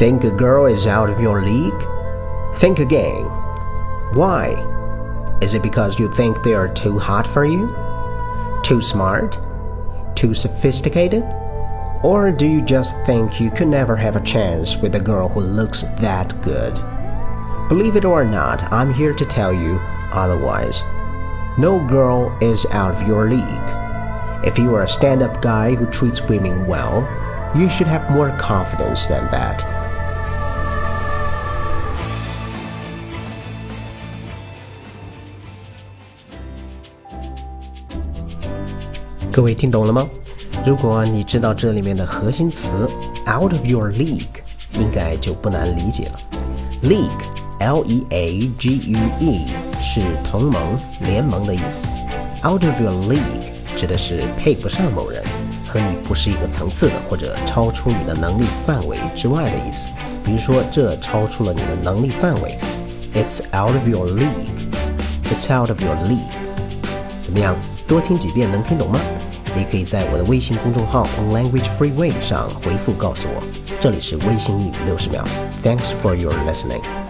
Think a girl is out of your league? Think again. Why? Is it because you think they are too hot for you? Too smart? Too sophisticated? Or do you just think you could never have a chance with a girl who looks that good? Believe it or not, I'm here to tell you otherwise. No girl is out of your league. If you are a stand up guy who treats women well, you should have more confidence than that. 各位听懂了吗？如果你知道这里面的核心词 “out of your league”，应该就不难理解了。League，L E A G U E，是同盟、联盟的意思。Out of your league 指的是配不上某人，和你不是一个层次的，或者超出你的能力范围之外的意思。比如说，这超出了你的能力范围。It's out of your league. It's out of your league. 怎么样？ 多听几遍能听懂吗？你可以在我的微信公众号 On Language Freeway 上回复告诉我。这里是微信英语六十秒。Thanks for your listening.